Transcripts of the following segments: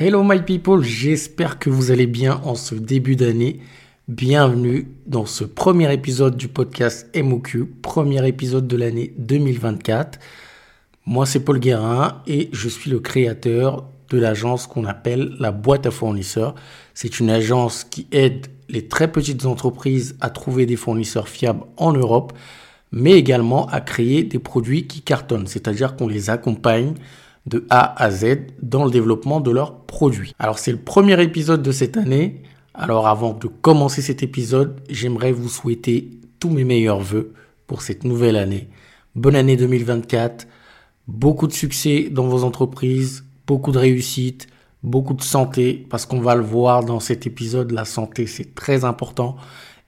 Hello my people, j'espère que vous allez bien en ce début d'année. Bienvenue dans ce premier épisode du podcast MOQ, premier épisode de l'année 2024. Moi c'est Paul Guérin et je suis le créateur de l'agence qu'on appelle la boîte à fournisseurs. C'est une agence qui aide les très petites entreprises à trouver des fournisseurs fiables en Europe, mais également à créer des produits qui cartonnent, c'est-à-dire qu'on les accompagne de A à Z dans le développement de leurs produits. Alors c'est le premier épisode de cette année. Alors avant de commencer cet épisode, j'aimerais vous souhaiter tous mes meilleurs voeux pour cette nouvelle année. Bonne année 2024, beaucoup de succès dans vos entreprises, beaucoup de réussite, beaucoup de santé, parce qu'on va le voir dans cet épisode, la santé c'est très important,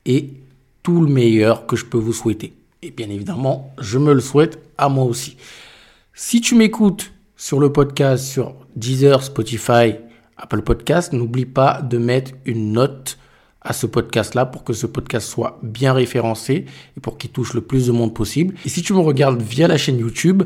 et tout le meilleur que je peux vous souhaiter. Et bien évidemment, je me le souhaite à moi aussi. Si tu m'écoutes sur le podcast sur Deezer, Spotify, Apple Podcast, n'oublie pas de mettre une note à ce podcast-là pour que ce podcast soit bien référencé et pour qu'il touche le plus de monde possible. Et si tu me regardes via la chaîne YouTube,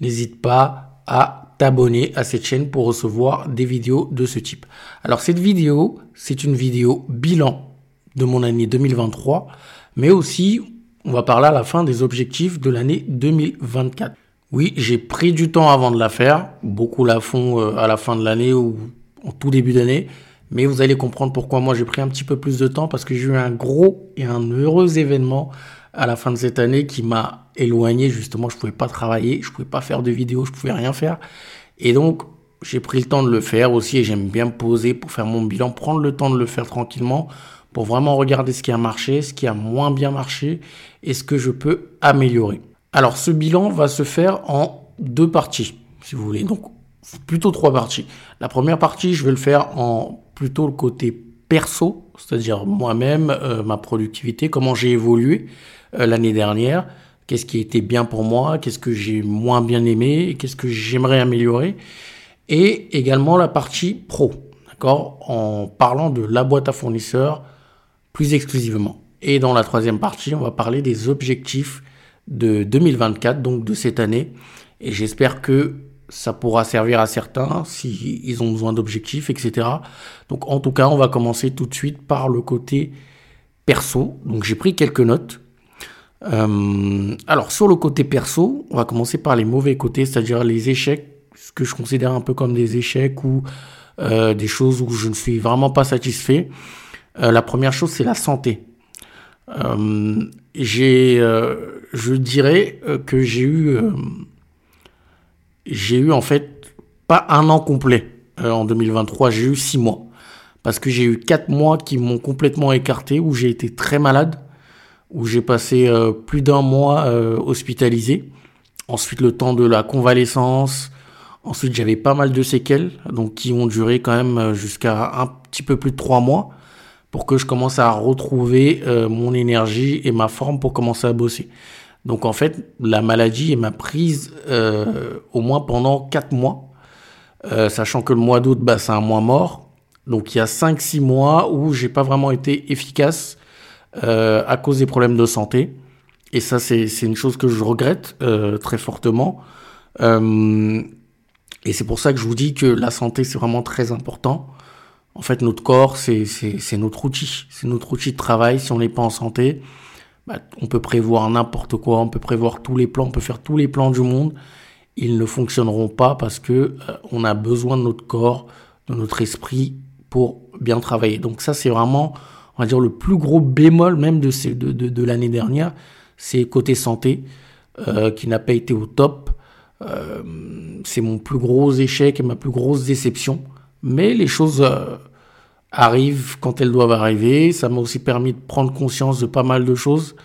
n'hésite pas à t'abonner à cette chaîne pour recevoir des vidéos de ce type. Alors cette vidéo, c'est une vidéo bilan de mon année 2023, mais aussi on va parler à la fin des objectifs de l'année 2024. Oui, j'ai pris du temps avant de la faire. Beaucoup la font euh, à la fin de l'année ou en tout début d'année. Mais vous allez comprendre pourquoi moi j'ai pris un petit peu plus de temps parce que j'ai eu un gros et un heureux événement à la fin de cette année qui m'a éloigné justement. Je pouvais pas travailler, je pouvais pas faire de vidéos, je pouvais rien faire. Et donc j'ai pris le temps de le faire aussi et j'aime bien poser pour faire mon bilan, prendre le temps de le faire tranquillement pour vraiment regarder ce qui a marché, ce qui a moins bien marché et ce que je peux améliorer. Alors ce bilan va se faire en deux parties, si vous voulez. Donc plutôt trois parties. La première partie, je vais le faire en plutôt le côté perso, c'est-à-dire moi-même, euh, ma productivité, comment j'ai évolué euh, l'année dernière, qu'est-ce qui était bien pour moi, qu'est-ce que j'ai moins bien aimé, qu'est-ce que j'aimerais améliorer, et également la partie pro, d'accord, en parlant de la boîte à fournisseurs plus exclusivement. Et dans la troisième partie, on va parler des objectifs de 2024, donc de cette année. Et j'espère que ça pourra servir à certains s'ils ils ont besoin d'objectifs, etc. Donc en tout cas, on va commencer tout de suite par le côté perso. Donc j'ai pris quelques notes. Euh, alors sur le côté perso, on va commencer par les mauvais côtés, c'est-à-dire les échecs, ce que je considère un peu comme des échecs ou euh, des choses où je ne suis vraiment pas satisfait. Euh, la première chose, c'est la santé. J'ai je dirais euh, que j'ai eu, euh, j'ai eu en fait pas un an complet euh, en 2023, j'ai eu six mois. Parce que j'ai eu quatre mois qui m'ont complètement écarté, où j'ai été très malade, où j'ai passé plus d'un mois hospitalisé. Ensuite, le temps de la convalescence. Ensuite, j'avais pas mal de séquelles, donc qui ont duré quand même jusqu'à un petit peu plus de trois mois pour que je commence à retrouver mon énergie et ma forme pour commencer à bosser. Donc en fait, la maladie m'a prise euh, au moins pendant 4 mois, euh, sachant que le mois d'août, bah, c'est un mois mort. Donc il y a 5-6 mois où j'ai pas vraiment été efficace euh, à cause des problèmes de santé. Et ça, c'est une chose que je regrette très fortement. et c'est pour ça que je vous dis que la santé, c'est vraiment très important. En fait, notre corps, c'est notre outil. C'est notre outil de travail. Si on n'est pas en santé, bah, on peut prévoir n'importe quoi, on peut prévoir tous les plans, on peut faire tous les plans du monde. Ils ne fonctionneront pas parce que euh, on a besoin de notre corps, de notre esprit pour bien travailler. Donc ça, c'est vraiment, on va dire, le plus gros bémol même de, l'année dernière, c'est côté santé, euh, qui n'a pas été au top. Euh, c'est mon plus gros échec et ma plus grosse déception. Mais les choses arrivent quand elles doivent arriver. Ça m'a aussi permis de prendre conscience de pas mal de choses,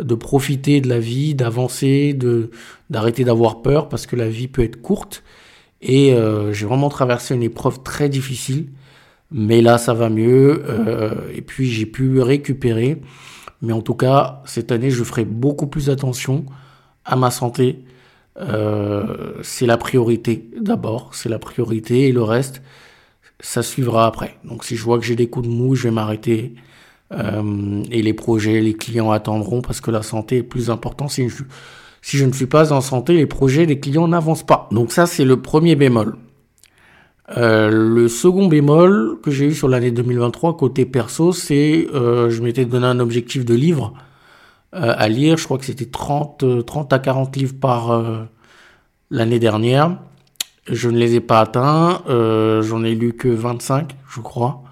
de profiter de la vie, d'avancer, de d'arrêter d'avoir peur parce que la vie peut être courte. Et euh, j'ai vraiment traversé une épreuve très difficile, mais là ça va mieux. Euh, et puis j'ai pu récupérer. Mais en tout cas, cette année, je ferai beaucoup plus attention à ma santé. Euh, c'est la priorité d'abord, c'est la priorité et le reste, ça suivra après. Donc si je vois que j'ai des coups de mou, je vais m'arrêter. Euh, et les projets, les clients attendront parce que la santé est plus importante. Si je, ne suis pas en santé, les projets, les clients n'avancent pas. Donc ça, c'est le premier bémol. Euh, le second bémol que j'ai eu sur l'année 2023 côté perso, c'est euh, je m'étais donné un objectif de livres euh, à lire. Je crois que c'était 30, 30 à 40 livres par l'année dernière. Je ne les ai pas atteints. J'en ai lu que 25, je crois.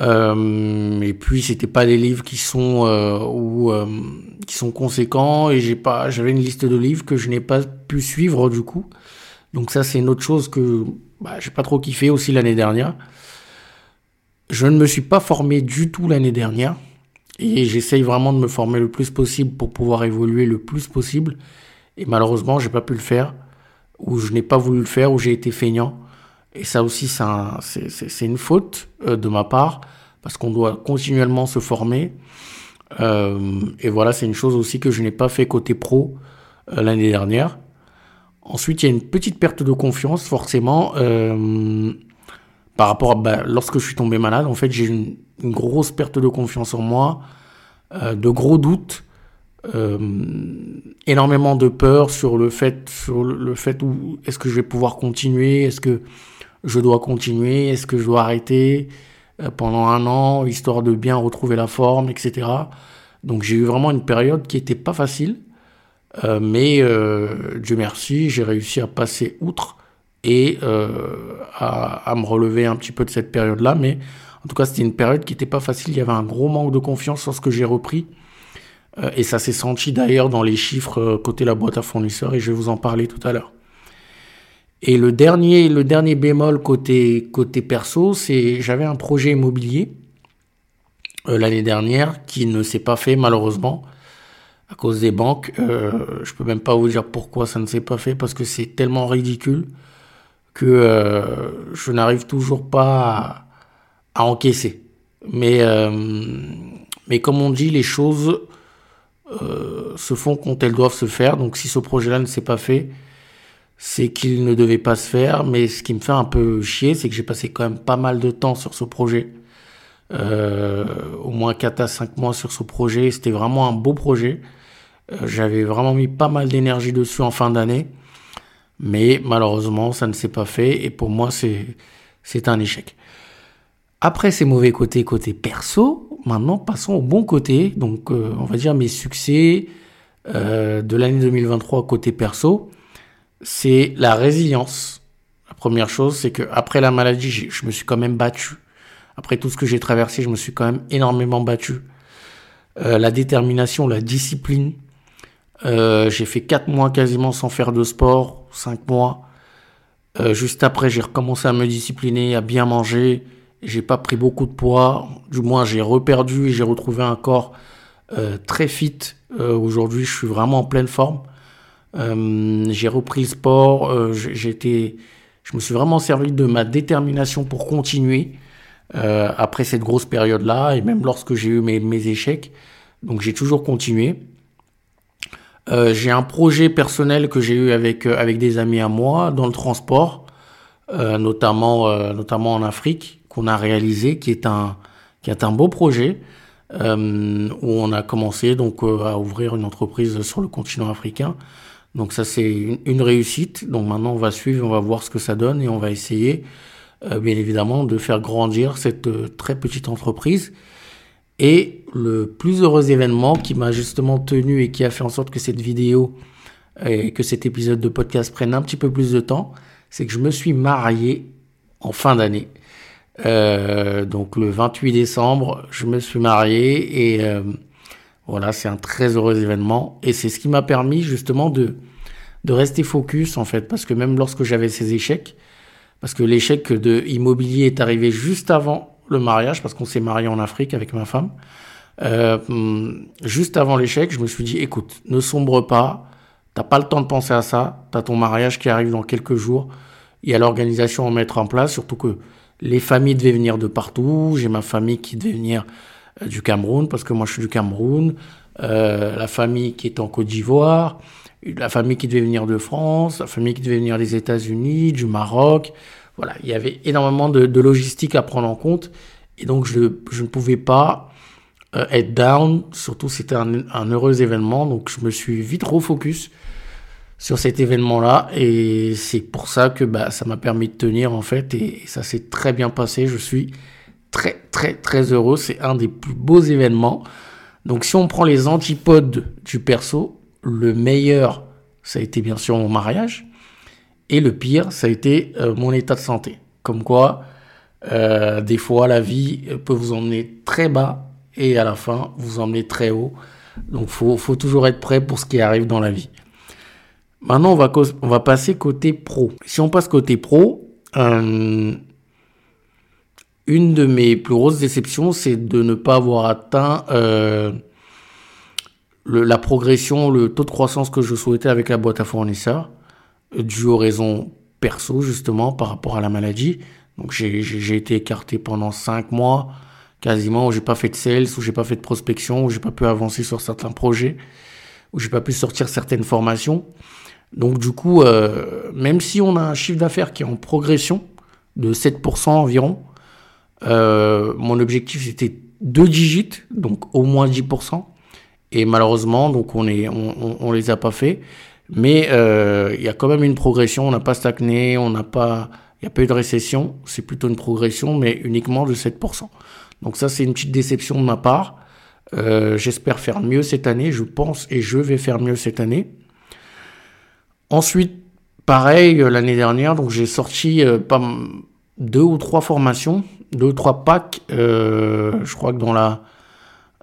et puis c'était pas des livres qui sont ou qui sont conséquents et j'ai pas j'avais une liste de livres que je n'ai pas pu suivre du coup. Donc ça c'est une autre chose que bah, j'ai pas trop kiffé aussi l'année dernière. Je ne me suis pas formé du tout l'année dernière. Et j'essaye vraiment de me former le plus possible pour pouvoir évoluer le plus possible. Et malheureusement, j'ai pas pu le faire. Ou je n'ai pas voulu le faire, ou j'ai été feignant. Et ça aussi, c'est une faute euh, de ma part. Parce qu'on doit continuellement se former. Euh, et voilà, c'est une chose aussi que je n'ai pas fait côté pro euh, l'année dernière. Ensuite, il y a une petite perte de confiance, forcément, par rapport à bah, lorsque je suis tombé malade. En fait, j'ai une, une grosse perte de confiance en moi, de gros doutes, euh, énormément de peur sur le fait, sur le fait où est-ce que je vais pouvoir continuer, est-ce que je dois continuer, est-ce que je dois arrêter pendant un an, histoire de bien retrouver la forme, etc. Donc j'ai eu vraiment une période qui était pas facile. Euh, mais euh, Dieu merci, j'ai réussi à passer outre et euh, à, me relever un petit peu de cette période-là. Mais en tout cas, c'était une période qui n'était pas facile. Il y avait un gros manque de confiance lorsque j'ai repris. Et ça s'est senti d'ailleurs dans les chiffres côté la boîte à fournisseurs et je vais vous en parler tout à l'heure. Et le dernier, le dernier bémol côté, côté perso, c'est j'avais un projet immobilier l'année dernière qui ne s'est pas fait malheureusement à cause des banques. Euh, je peux même pas vous dire pourquoi ça ne s'est pas fait parce que c'est tellement ridicule que euh, je n'arrive toujours pas à, encaisser. Mais, euh, mais comme on dit, les choses euh, se font quand elles doivent se faire. Donc si ce projet-là ne s'est pas fait, c'est qu'il ne devait pas se faire. Mais ce qui me fait un peu chier, c'est que j'ai passé quand même pas mal de temps sur ce projet. au moins 4 à 5 mois sur ce projet. C'était vraiment un beau projet. Euh, j'avais vraiment mis pas mal d'énergie dessus en fin d'année. Mais malheureusement, ça ne s'est pas fait. Et pour moi, c'est un échec. Après ces mauvais côtés, côté perso, maintenant passons au bon côté. Donc, euh, on va dire mes succès euh, de l'année 2023 côté perso, c'est la résilience. La première chose, c'est que après la maladie, je me suis quand même battu. Après tout ce que j'ai traversé, je me suis quand même énormément battu. la détermination, la discipline, euh, j'ai fait 4 mois quasiment sans faire de sport, 5 mois. Euh, juste après, j'ai recommencé à me discipliner, à bien manger. J'ai pas pris beaucoup de poids. Du moins, j'ai reperdu et j'ai retrouvé un corps euh, très fit. Aujourd'hui, je suis vraiment en pleine forme. j'ai repris le sport. J'étais, je me suis vraiment servi de ma détermination pour continuer après cette grosse période-là et même lorsque j'ai eu mes, mes échecs. Donc, j'ai toujours continué. Euh, j'ai un projet personnel que j'ai eu avec, euh, avec des amis à moi dans le transport, euh, notamment, notamment en Afrique, qu'on a réalisé, qui est un, qui est un beau projet, où on a commencé donc à ouvrir une entreprise sur le continent africain. Donc ça c'est une, réussite. Donc maintenant on va suivre, on va voir ce que ça donne et on va essayer, bien évidemment, de faire grandir cette très petite entreprise et le plus heureux événement qui m'a justement tenu et qui a fait en sorte que cette vidéo et que cet épisode de podcast prenne un petit peu plus de temps, c'est que je me suis marié en fin d'année. Euh, donc le 28 décembre, je me suis marié et euh, voilà, c'est un très heureux événement. Et c'est ce qui m'a permis justement de de rester focus en fait. Parce que même lorsque j'avais ces échecs, parce que l'échec de immobilier est arrivé juste avant le mariage, parce qu'on s'est marié en Afrique avec ma femme. Euh, juste avant l'échec, je me suis dit, écoute, ne sombre pas, t'as pas le temps de penser à ça, t'as ton mariage qui arrive dans quelques jours, il y a l'organisation à mettre en place, surtout que les familles devaient venir de partout, j'ai ma famille qui devait venir euh, du Cameroun, parce que moi je suis du Cameroun, euh, la famille qui est en Côte d'Ivoire, la famille qui devait venir de France, la famille qui devait venir des États-Unis, du Maroc, voilà, il y avait énormément de, logistique à prendre en compte. Et donc, je, ne pouvais pas euh, être down. Surtout, c'était un, heureux événement. Donc, je me suis vite refocus sur cet événement-là. Et c'est pour ça que bah, ça m'a permis de tenir en fait. Et ça s'est très bien passé. Je suis très très très heureux. C'est un des plus beaux événements. Donc si on prend les antipodes du perso, le meilleur, ça a été bien sûr mon mariage. Et le pire, ça a été euh, mon état de santé. Comme quoi, euh, des fois, la vie peut vous emmener très bas et à la fin, vous emmener très haut. Donc, faut, faut toujours être prêt pour ce qui arrive dans la vie. Maintenant, on va, on va passer côté pro. Si on passe côté pro, euh, une de mes plus grosses déceptions, c'est de ne pas avoir atteint euh, la progression, le taux de croissance que je souhaitais avec la boîte à fournisseurs, dû aux raisons perso, justement, par rapport à la maladie. Donc, j'ai été écarté pendant cinq mois, quasiment, où j'ai pas fait de sales, où j'ai pas fait de prospection, où j'ai pas pu avancer sur certains projets, où j'ai pas pu sortir certaines formations. Donc, du coup, euh, même si on a un chiffre d'affaires qui est en progression de 7% environ, euh, mon objectif c'était deux digits, donc au moins 10%. Et malheureusement, donc on est, on, on, les a pas fait. Mais euh, il y a quand même une progression. On n'a pas stagné, on n'a pas, il n'y a pas eu de récession. C'est plutôt une progression, mais uniquement de 7%. Donc ça, c'est une petite déception de ma part. Euh, J'espère faire mieux cette année. Je pense et je vais faire mieux cette année. Ensuite, pareil, euh, l'année dernière, donc j'ai sorti euh, deux ou trois formations, deux ou trois packs. Euh, je crois que dans la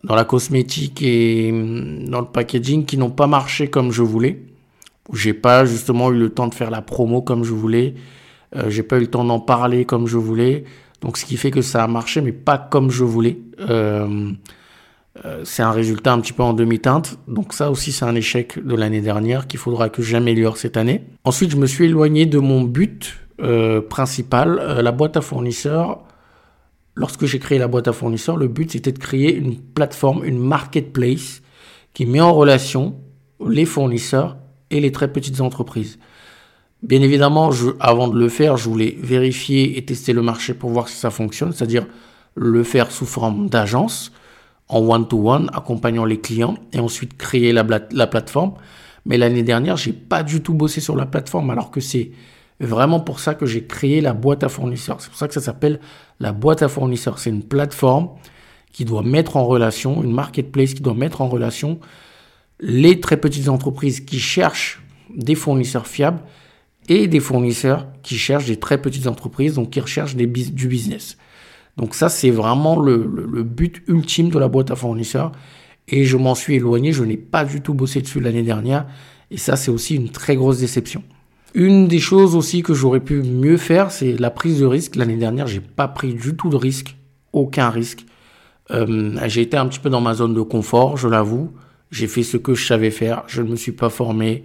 dans la cosmétique et dans le packaging qui n'ont pas marché comme je voulais. J'ai pas justement eu le temps de faire la promo comme je voulais. J'ai pas eu le temps d'en parler comme je voulais. Donc ce qui fait que ça a marché mais pas comme je voulais. Euh c'est un résultat un petit peu en demi-teinte. Donc ça aussi c'est un échec de l'année dernière qu'il faudra que j'améliore cette année. Ensuite je me suis éloigné de mon but euh, principal, euh, la boîte à fournisseurs. Lorsque j'ai créé la boîte à fournisseurs, le but c'était de créer une plateforme, une marketplace qui met en relation les fournisseurs et les très petites entreprises. Bien évidemment, avant de le faire, je voulais vérifier et tester le marché pour voir si ça fonctionne, c'est-à-dire le faire sous forme d'agence, en one-to-one, accompagnant les clients, et ensuite créer la, la plateforme. Mais l'année dernière, j'ai pas du tout bossé sur la plateforme, alors que c'est vraiment pour ça que j'ai créé la boîte à fournisseurs. C'est pour ça que ça s'appelle la boîte à fournisseurs. C'est une plateforme qui doit mettre en relation, une marketplace qui doit mettre en relation les très petites entreprises qui cherchent des fournisseurs fiables et des fournisseurs qui cherchent des très petites entreprises, donc qui recherchent du business. Donc ça, c'est vraiment le, but ultime de la boîte à fournisseurs. Et je m'en suis éloigné, je n'ai pas du tout bossé dessus l'année dernière. Et ça, c'est aussi une très grosse déception. Une des choses aussi que j'aurais pu mieux faire, c'est la prise de risque. L'année dernière, j'ai pas pris du tout de risque, aucun risque. Euh, j'ai été un petit peu dans ma zone de confort, je l'avoue. J'ai fait ce que je savais faire. Je ne me suis pas formé.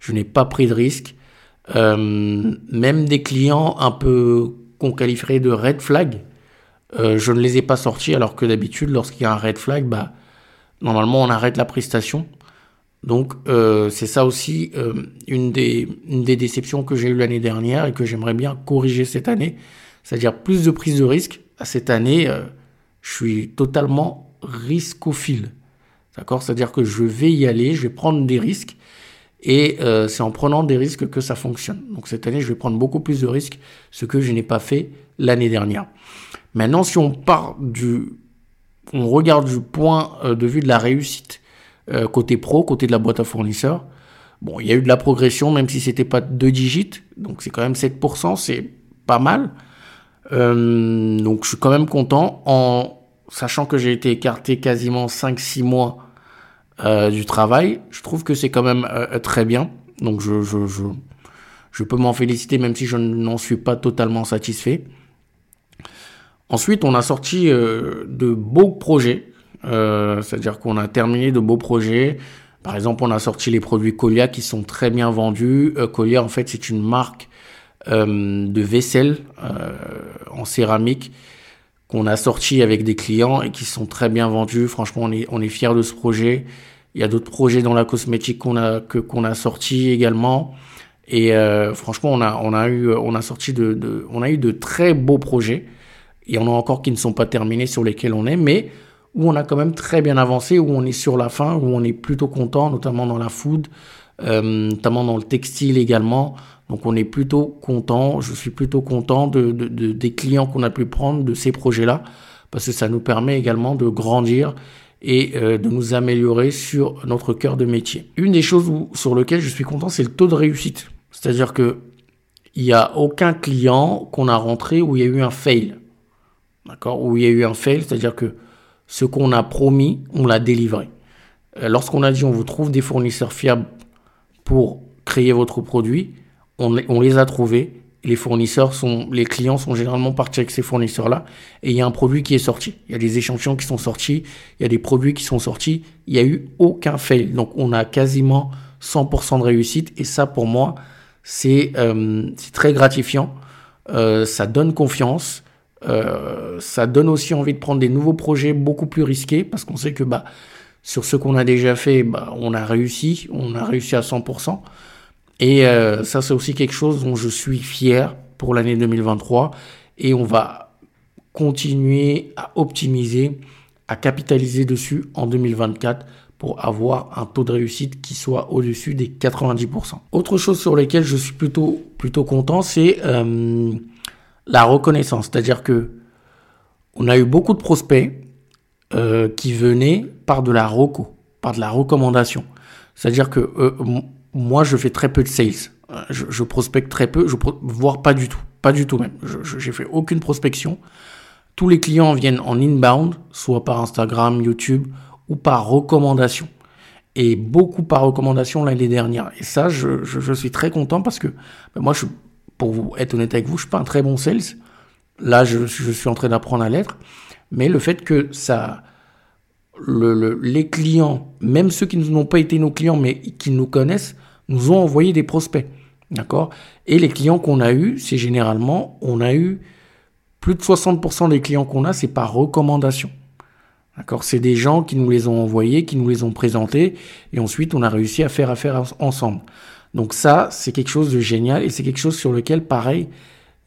Je n'ai pas pris de risque. Euh, même des clients un peu qu'on qualifierait de red flag, euh, je ne les ai pas sortis alors que d'habitude, lorsqu'il y a un red flag, bah, normalement on arrête la prestation. Donc euh, c'est ça aussi euh, une, des, une des déceptions que j'ai eues l'année dernière et que j'aimerais bien corriger cette année. C'est-à-dire plus de prise de risque. Cette année, euh, je suis totalement riscophile. D'accord? C'est-à-dire que je vais y aller, je vais prendre des risques et c'est en prenant des risques que ça fonctionne. Donc cette année, je vais prendre beaucoup plus de risques, ce que je n'ai pas fait l'année dernière. Maintenant, si on part du... On regarde du point de vue de la réussite euh, côté pro, côté de la boîte à fournisseurs. Bon, il y a eu de la progression, même si c'était pas deux digits, donc c'est quand même 7%, c'est pas mal. Euh, donc je suis quand même content, en sachant que j'ai été écarté quasiment 5-6 mois euh, du travail. Je trouve que c'est quand même très bien, donc je, je, je, peux m'en féliciter, même si je n'en suis pas totalement satisfait. Ensuite, on a sorti de beaux projets. Euh, c'est-à-dire qu'on a terminé de beaux projets. Par exemple, on a sorti les produits Colia qui sont très bien vendus. Euh, Colia, en fait, c'est une marque euh, de vaisselle en céramique qu'on a sorti avec des clients et qui sont très bien vendus. Franchement, on est, on est fiers de ce projet. Il y a d'autres projets dans la cosmétique qu'on a que qu'on a sorti également. Et franchement, on a on a eu on a sorti de, de, on a eu de très beaux projets. Il y en a encore qui ne sont pas terminés sur lesquels on est, mais où on a quand même très bien avancé, où on est sur la fin, où on est plutôt content, notamment dans la food, notamment dans le textile également. Donc on est plutôt content, je suis plutôt content de, des clients qu'on a pu prendre de ces projets-là, parce que ça nous permet également de grandir et euh, de nous améliorer sur notre cœur de métier. Une des choses sur lesquelles je suis content, c'est le taux de réussite. C'est-à-dire que il n'y a aucun client qu'on a rentré où il y a eu un fail. D'accord? Où il y a eu un fail, c'est-à-dire que ce qu'on a promis, on l'a délivré. Euh, lorsqu'on a dit on vous trouve des fournisseurs fiables pour créer votre produit, on, les a trouvés. Les fournisseurs sont, les clients sont généralement partis avec ces fournisseurs-là. Et il y a un produit qui est sorti. Il y a des échantillons qui sont sortis. Il y a des produits qui sont sortis. Il n'y a eu aucun fail. Donc, on a quasiment 100% de réussite. Et ça, pour moi, c'est euh, très gratifiant. Euh, ça donne confiance. Euh, ça donne aussi envie de prendre des nouveaux projets beaucoup plus risqués parce qu'on sait que bah, sur ce qu'on a déjà fait, bah, on a réussi. On a réussi à 100%. Et euh, ça, c'est aussi quelque chose dont je suis fier pour l'année 2023. Et on va continuer à optimiser, à capitaliser dessus en 2024 pour avoir un taux de réussite qui soit au-dessus des 90%. Autre chose sur laquelle je suis plutôt, plutôt content, c'est euh, la reconnaissance. C'est-à-dire que on a eu beaucoup de prospects euh, qui venaient par de la reco, par de la recommandation. C'est-à-dire que moi, je fais très peu de sales. Je, prospecte très peu, voire pas du tout. Pas du tout même. Je n'ai fait aucune prospection. Tous les clients viennent en inbound, soit par Instagram, YouTube ou par recommandation. Et beaucoup par recommandation l'année dernière. Et ça, je, suis très content parce que ben moi, pour être honnête avec vous, je suis pas un très bon sales. Là, je suis en train d'apprendre à l'être. Mais le fait que ça, les clients, même ceux qui n'ont pas été nos clients, mais qui nous connaissent, nous ont envoyé des prospects. D'accord? Et les clients qu'on a eus, c'est généralement, on a eu plus de 60% des clients qu'on a, c'est par recommandation. D'accord? C'est des gens qui nous les ont envoyés, qui nous les ont présentés, et ensuite on a réussi à faire affaire ensemble. Donc ça, c'est quelque chose de génial, et c'est quelque chose sur lequel, pareil,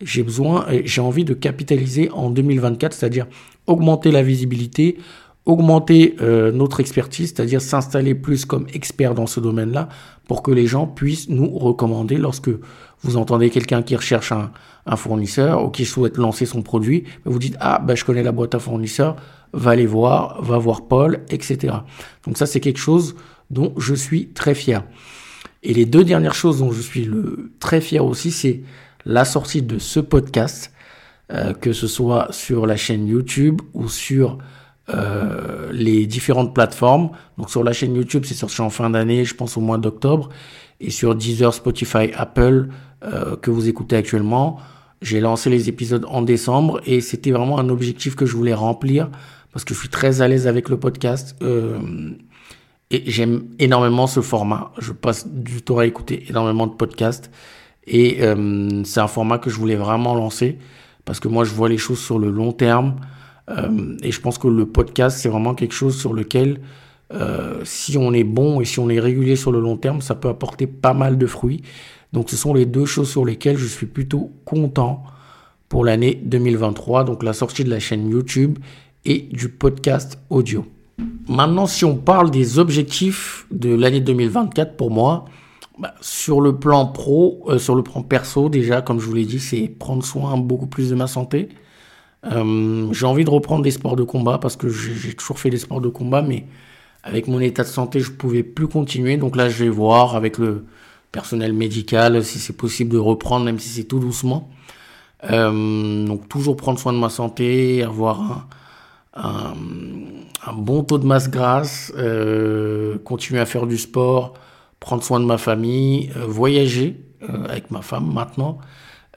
j'ai besoin, j'ai envie de capitaliser en 2024, c'est-à-dire augmenter la visibilité, augmenter euh, notre expertise, c'est-à-dire s'installer plus comme expert dans ce domaine-là pour que les gens puissent nous recommander lorsque vous entendez quelqu'un qui recherche un, fournisseur ou qui souhaite lancer son produit, vous dites ah ben je connais la boîte à fournisseurs, va aller voir, va voir Paul, etc. Donc ça c'est quelque chose dont je suis très fier. Et les deux dernières choses dont je suis le, très fier aussi, c'est la sortie de ce podcast, euh, que ce soit sur la chaîne YouTube ou sur euh, les différentes plateformes. Donc sur la chaîne YouTube, c'est sorti en fin d'année, je pense au mois d'octobre. Et sur Deezer, Spotify, Apple, euh, que vous écoutez actuellement, j'ai lancé les épisodes en décembre et c'était vraiment un objectif que je voulais remplir parce que je suis très à l'aise avec le podcast. Euh, et j'aime énormément ce format. Je passe du temps à écouter énormément de podcasts. Et c'est un format que je voulais vraiment lancer parce que moi, je vois les choses sur le long terme. Euh, et je pense que le podcast, c'est vraiment quelque chose sur lequel, euh, si on est bon et si on est régulier sur le long terme, ça peut apporter pas mal de fruits. Donc ce sont les deux choses sur lesquelles je suis plutôt content pour l'année 2023, donc la sortie de la chaîne YouTube et du podcast audio. Maintenant, si on parle des objectifs de l'année 2024 pour moi, bah, sur le plan pro, euh, sur le plan perso, déjà, comme je vous l'ai dit, c'est prendre soin beaucoup plus de ma santé. Euh, j'ai envie de reprendre des sports de combat parce que j'ai toujours fait des sports de combat, mais avec mon état de santé, je pouvais plus continuer. Donc là, je vais voir avec le personnel médical si c'est possible de reprendre, même si c'est tout doucement. Euh, donc toujours prendre soin de ma santé, avoir un, bon taux de masse grasse, euh, continuer à faire du sport, prendre soin de ma famille, voyager avec ma femme maintenant.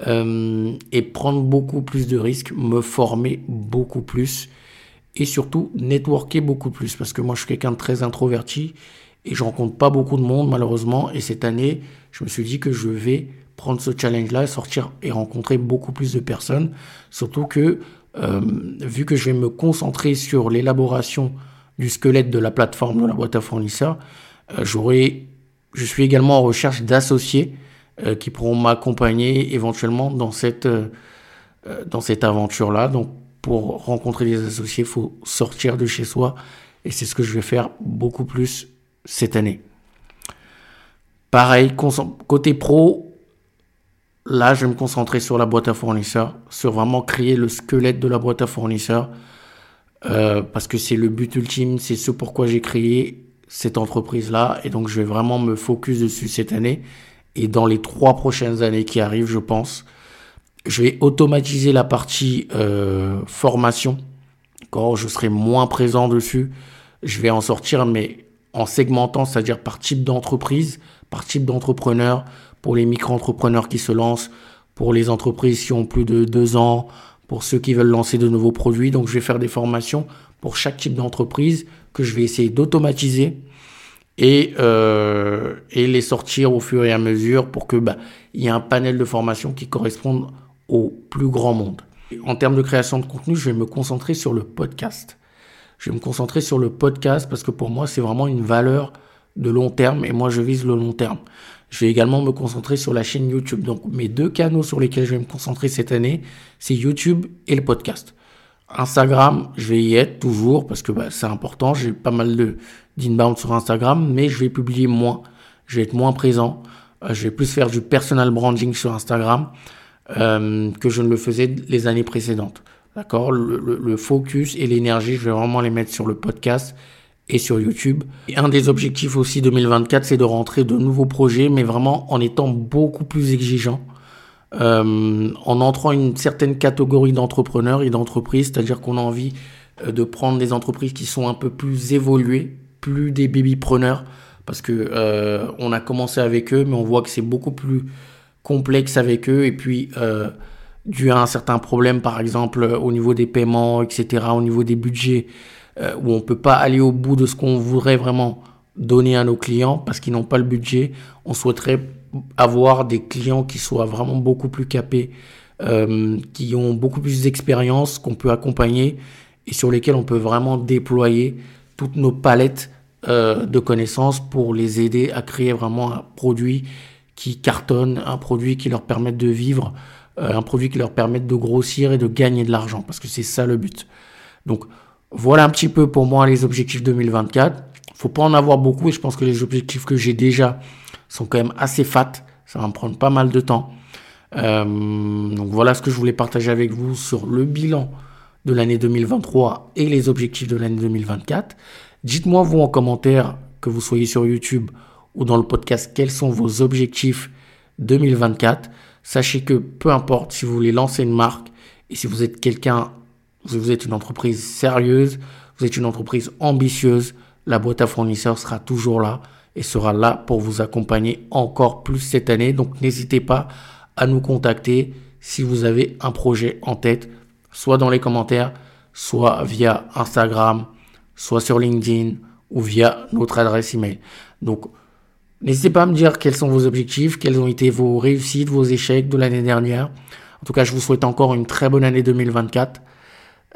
Euh, et prendre beaucoup plus de risques, me former beaucoup plus et surtout networker beaucoup plus. Parce que moi je suis quelqu'un de très introverti et je rencontre pas beaucoup de monde malheureusement. Et cette année je me suis dit que je vais prendre ce challenge là sortir et rencontrer beaucoup plus de personnes. Surtout que euh, vu que je vais me concentrer sur l'élaboration du squelette de la plateforme de la boîte à fournisseurs euh, j'aurai je suis également en recherche d'associés qui pourront m'accompagner éventuellement dans cette, euh, euh, dans cette aventure-là. Donc, pour rencontrer des associés, il faut sortir de chez soi. Et c'est ce que je vais faire beaucoup plus cette année. pareil, côté pro, là, je vais me concentrer sur la boîte à fournisseurs, sur vraiment créer le squelette de la boîte à fournisseurs, euh, parce que c'est le but ultime, c'est ce pourquoi j'ai créé cette entreprise-là, et donc je vais vraiment me focus dessus cette année, et dans les trois prochaines années qui arrivent, je pense, je vais automatiser la partie euh, formation. Quand je serai moins présent dessus, je vais en sortir, mais en segmentant, c'est-à-dire par type d'entreprise, par type d'entrepreneur, pour les micro-entrepreneurs qui se lancent, pour les entreprises qui ont plus de deux ans, pour ceux qui veulent lancer de nouveaux produits. Donc, je vais faire des formations pour chaque type d'entreprise que je vais essayer d'automatiser et, euh, et les sortir au fur et à mesure pour que bah, il y ait un panel de formation qui corresponde au plus grand monde. En termes de création de contenu, je vais me concentrer sur le podcast. Je vais me concentrer sur le podcast parce que pour moi, c'est vraiment une valeur de long terme et moi, je vise le long terme. Je vais également me concentrer sur la chaîne YouTube. Donc, mes deux canaux sur lesquels je vais me concentrer cette année, c'est YouTube et le podcast. Instagram, je vais y être toujours parce que bah, c'est important. J'ai pas mal de d'inbound sur Instagram, mais je vais publier moins. Je vais être moins présent. Euh, je vais plus faire du personal branding sur Instagram. Euh, que je ne le faisais les années précédentes. D'accord? Le, focus et l'énergie, je vais vraiment les mettre sur le podcast et sur YouTube. Un des objectifs aussi 2024, c'est de rentrer de nouveaux projets, mais vraiment en étant beaucoup plus exigeant. Euh, en entrant une certaine catégorie d'entrepreneurs et d'entreprises, c'est-à-dire qu'on a envie euh, de prendre des entreprises qui sont un peu plus évoluées, plus des baby-preneurs, parce que euh, on a commencé avec eux, mais on voit que c'est beaucoup plus complexe avec eux. Et puis euh, dû à un certain problème par exemple au niveau des paiements etc au niveau des budgets euh, où on peut pas aller au bout de ce qu'on voudrait vraiment donner à nos clients parce qu'ils n'ont pas le budget on souhaiterait avoir des clients qui soient vraiment beaucoup plus capés qui ont beaucoup plus d'expérience qu'on peut accompagner et sur lesquels on peut vraiment déployer toutes nos palettes de connaissances pour les aider à créer vraiment un produit qui cartonnent, un produit qui leur permette de vivre, euh, un produit qui leur permette de grossir et de gagner de l'argent, parce que c'est ça le but. Donc voilà un petit peu pour moi les objectifs 2024. Faut pas en avoir beaucoup et je pense que les objectifs que j'ai déjà sont quand même assez fat. Ça va me prendre pas mal de temps. Euh, donc voilà ce que je voulais partager avec vous sur le bilan de l'année 2023 et les objectifs de l'année 2024. Dites-moi vous en commentaire, que vous soyez sur YouTube ou dans le podcast quels sont vos objectifs 2024. Sachez que peu importe si vous voulez lancer une marque et si vous êtes quelqu'un, si vous êtes une entreprise sérieuse, vous êtes une entreprise ambitieuse, la boîte à fournisseurs sera toujours là et sera là pour vous accompagner encore plus cette année. Donc n'hésitez pas à nous contacter si vous avez un projet en tête, soit dans les commentaires, soit via Instagram, soit sur LinkedIn ou via notre adresse email. Donc N'hésitez pas à me dire quels sont vos objectifs, quelles ont été vos réussites, vos échecs de l'année dernière. En tout cas, je vous souhaite encore une très bonne année 2024.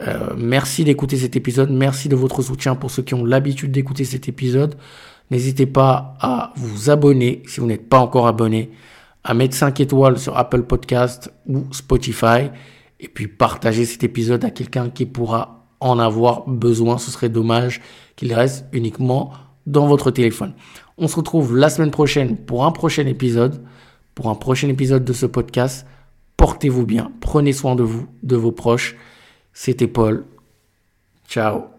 Euh, merci d'écouter cet épisode. Merci de votre soutien pour ceux qui ont l'habitude d'écouter cet épisode. N'hésitez pas à vous abonner si vous n'êtes pas encore abonné, à mettre 5 étoiles sur Apple Podcast ou Spotify, et puis partager cet épisode à quelqu'un qui pourra en avoir besoin. Ce serait dommage qu'il reste uniquement dans votre téléphone. On se retrouve la semaine prochaine pour un prochain épisode, pour un prochain épisode de ce podcast. Portez-vous bien, prenez soin de vous, de vos proches. C'était Paul. Ciao.